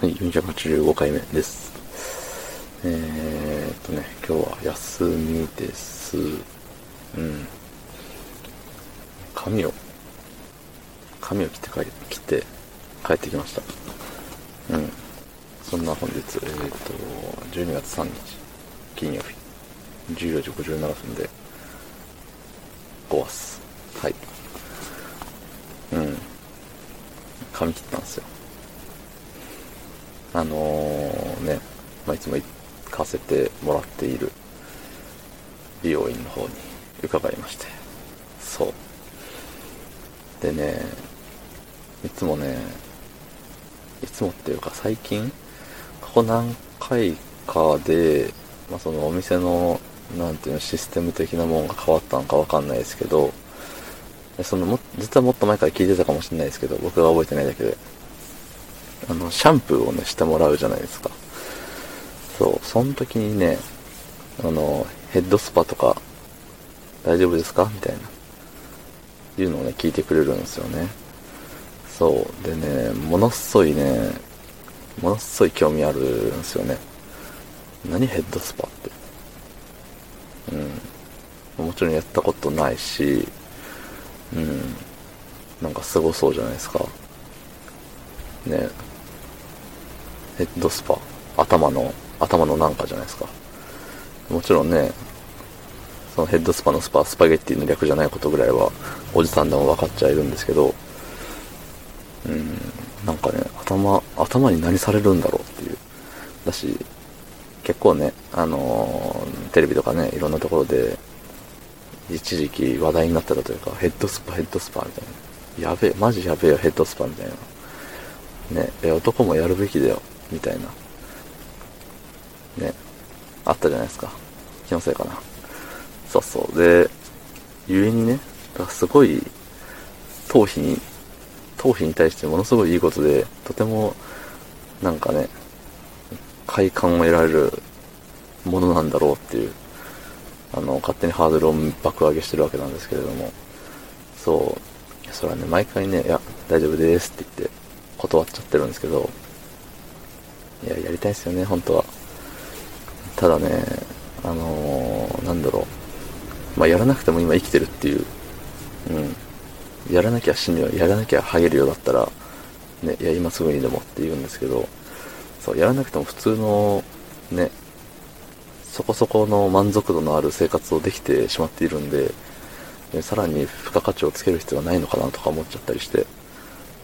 はい、485回目です。えー、っとね、今日は休みです。うん。髪を、髪を切って帰切って帰ってきました。うん。そんな本日、えー、っと、12月3日、金曜日、14時57分で、5す。はい。うん。髪切ったんですよ。あのー、ね、まあ、いつも行かせてもらっている美容院の方に伺いまして。そう。でね、いつもね、いつもっていうか最近、ここ何回かで、まあ、そのお店の、なんていうの、システム的なものが変わったのかわかんないですけど、そのも、実はもっと前から聞いてたかもしれないですけど、僕が覚えてないだけで。あの、シャンプーをね、してもらうじゃないですか。そう、その時にね、あの、ヘッドスパとか、大丈夫ですか？みたいな、いうのをね、聞いてくれるんですよね。そう。でね、ものすごいね、ものすごい興味あるんですよね。何ヘッドスパって？うん。もちろんやったことないし、うん。なんかすごそうじゃないですか。ね。ヘッドスパ。頭の、頭のなんかじゃないですか。もちろんね、そのヘッドスパのスパ、スパゲッティの略じゃないことぐらいは、おじさんでも分かっちゃいるんですけど、うん、なんかね、頭、頭に何されるんだろうっていう。だし、結構ね、あのー、テレビとかね、いろんなところで、一時期話題になってたというか、ヘッドスパ、ヘッドスパみたいな。やべえ、マジやべえよ、ヘッドスパみたいな。ね、え、男もやるべきだよ。みたいな。ね。あったじゃないですか。気のせいかな。そうそう。で、ゆえにね、だからすごい、頭皮に、頭皮に対してものすごいいいことで、とても、なんかね、快感を得られるものなんだろうっていう、あの、勝手にハードルを爆上げしてるわけなんですけれども、そう、それはね、毎回ね、いや、大丈夫ですって言って断っちゃってるんですけど、いや、やりたいですよね、本当は。ただね、あのー、なんだろう。まあ、やらなくても今生きてるっていう。うん。やらなきゃ死ぬよ、やらなきゃハゲるよだったら、ね、いや、今すぐにでもって言うんですけど、そう、やらなくても普通の、ね、そこそこの満足度のある生活をできてしまっているんで、でさらに付加価値をつける必要はないのかなとか思っちゃったりして、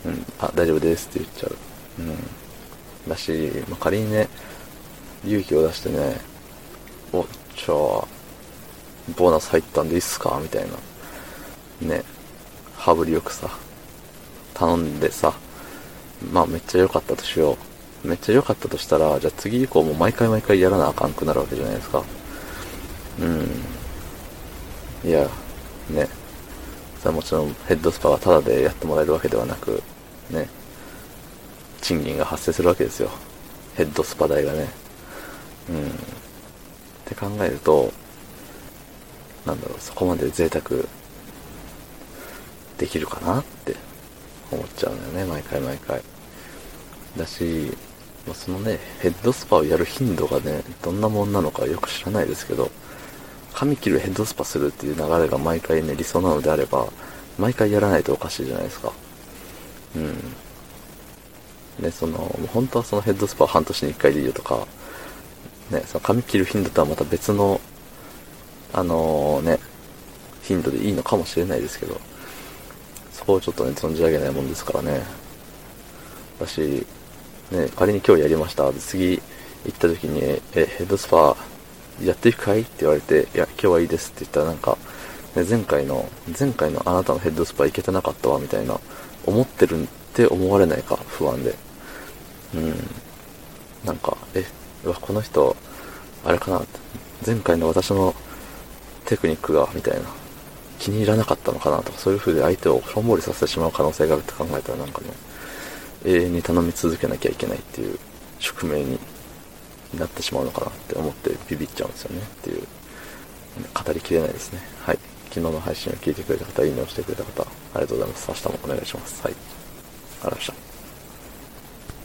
うん、あ、大丈夫ですって言っちゃう。うん。だし、まあ、仮にね、勇気を出してね、お、じゃあ、ボーナス入ったんでいいっすか？みたいな。ね、羽振りよくさ、頼んでさ、まあめっちゃ良かったとしよう。めっちゃ良かったとしたら、じゃあ次以降も毎回毎回やらなあかんくなるわけじゃないですか。うん。いや、ね。それはもちろんヘッドスパがタダでやってもらえるわけではなく、ね。賃金が発生するわけですよ。ヘッドスパ代がね。うん。って考えると、なんだろう、そこまで贅沢できるかなって思っちゃうんだよね、毎回毎回。だし、まそのね、ヘッドスパをやる頻度がね、どんなもんなのかよく知らないですけど、髪切るヘッドスパするっていう流れが毎回ね、理想なのであれば、毎回やらないとおかしいじゃないですか。うん。ね、その、本当はそのヘッドスパは半年に1回でいいよとか、ね、その髪切る頻度とはまた別の、あのー、ね、頻度でいいのかもしれないですけど、そこをちょっとね、存じ上げないもんですからね。だし、ね、仮に今日やりました。次行った時に、え、ヘッドスパやっていくかい？って言われて、いや、今日はいいですって言ったらなんか、ね、前回の、前回のあなたのヘッドスパ行けてなかったわみたいな、思ってるって思われないか、不安で。うん。なんか、え、うわ、この人、あれかな？前回の私のテクニックが、みたいな、気に入らなかったのかな？とか、そういう風で相手をしょんぼりさせてしまう可能性があるって考えたらなんかね、永遠に頼み続けなきゃいけないっていう宿命になってしまうのかなって思ってビビっちゃうんですよねっていう、語りきれないですね。はい。昨日の配信を聞いてくれた方、いいねをしてくれた方、ありがとうございます。明日もお願いします。はい。ありがとうございました。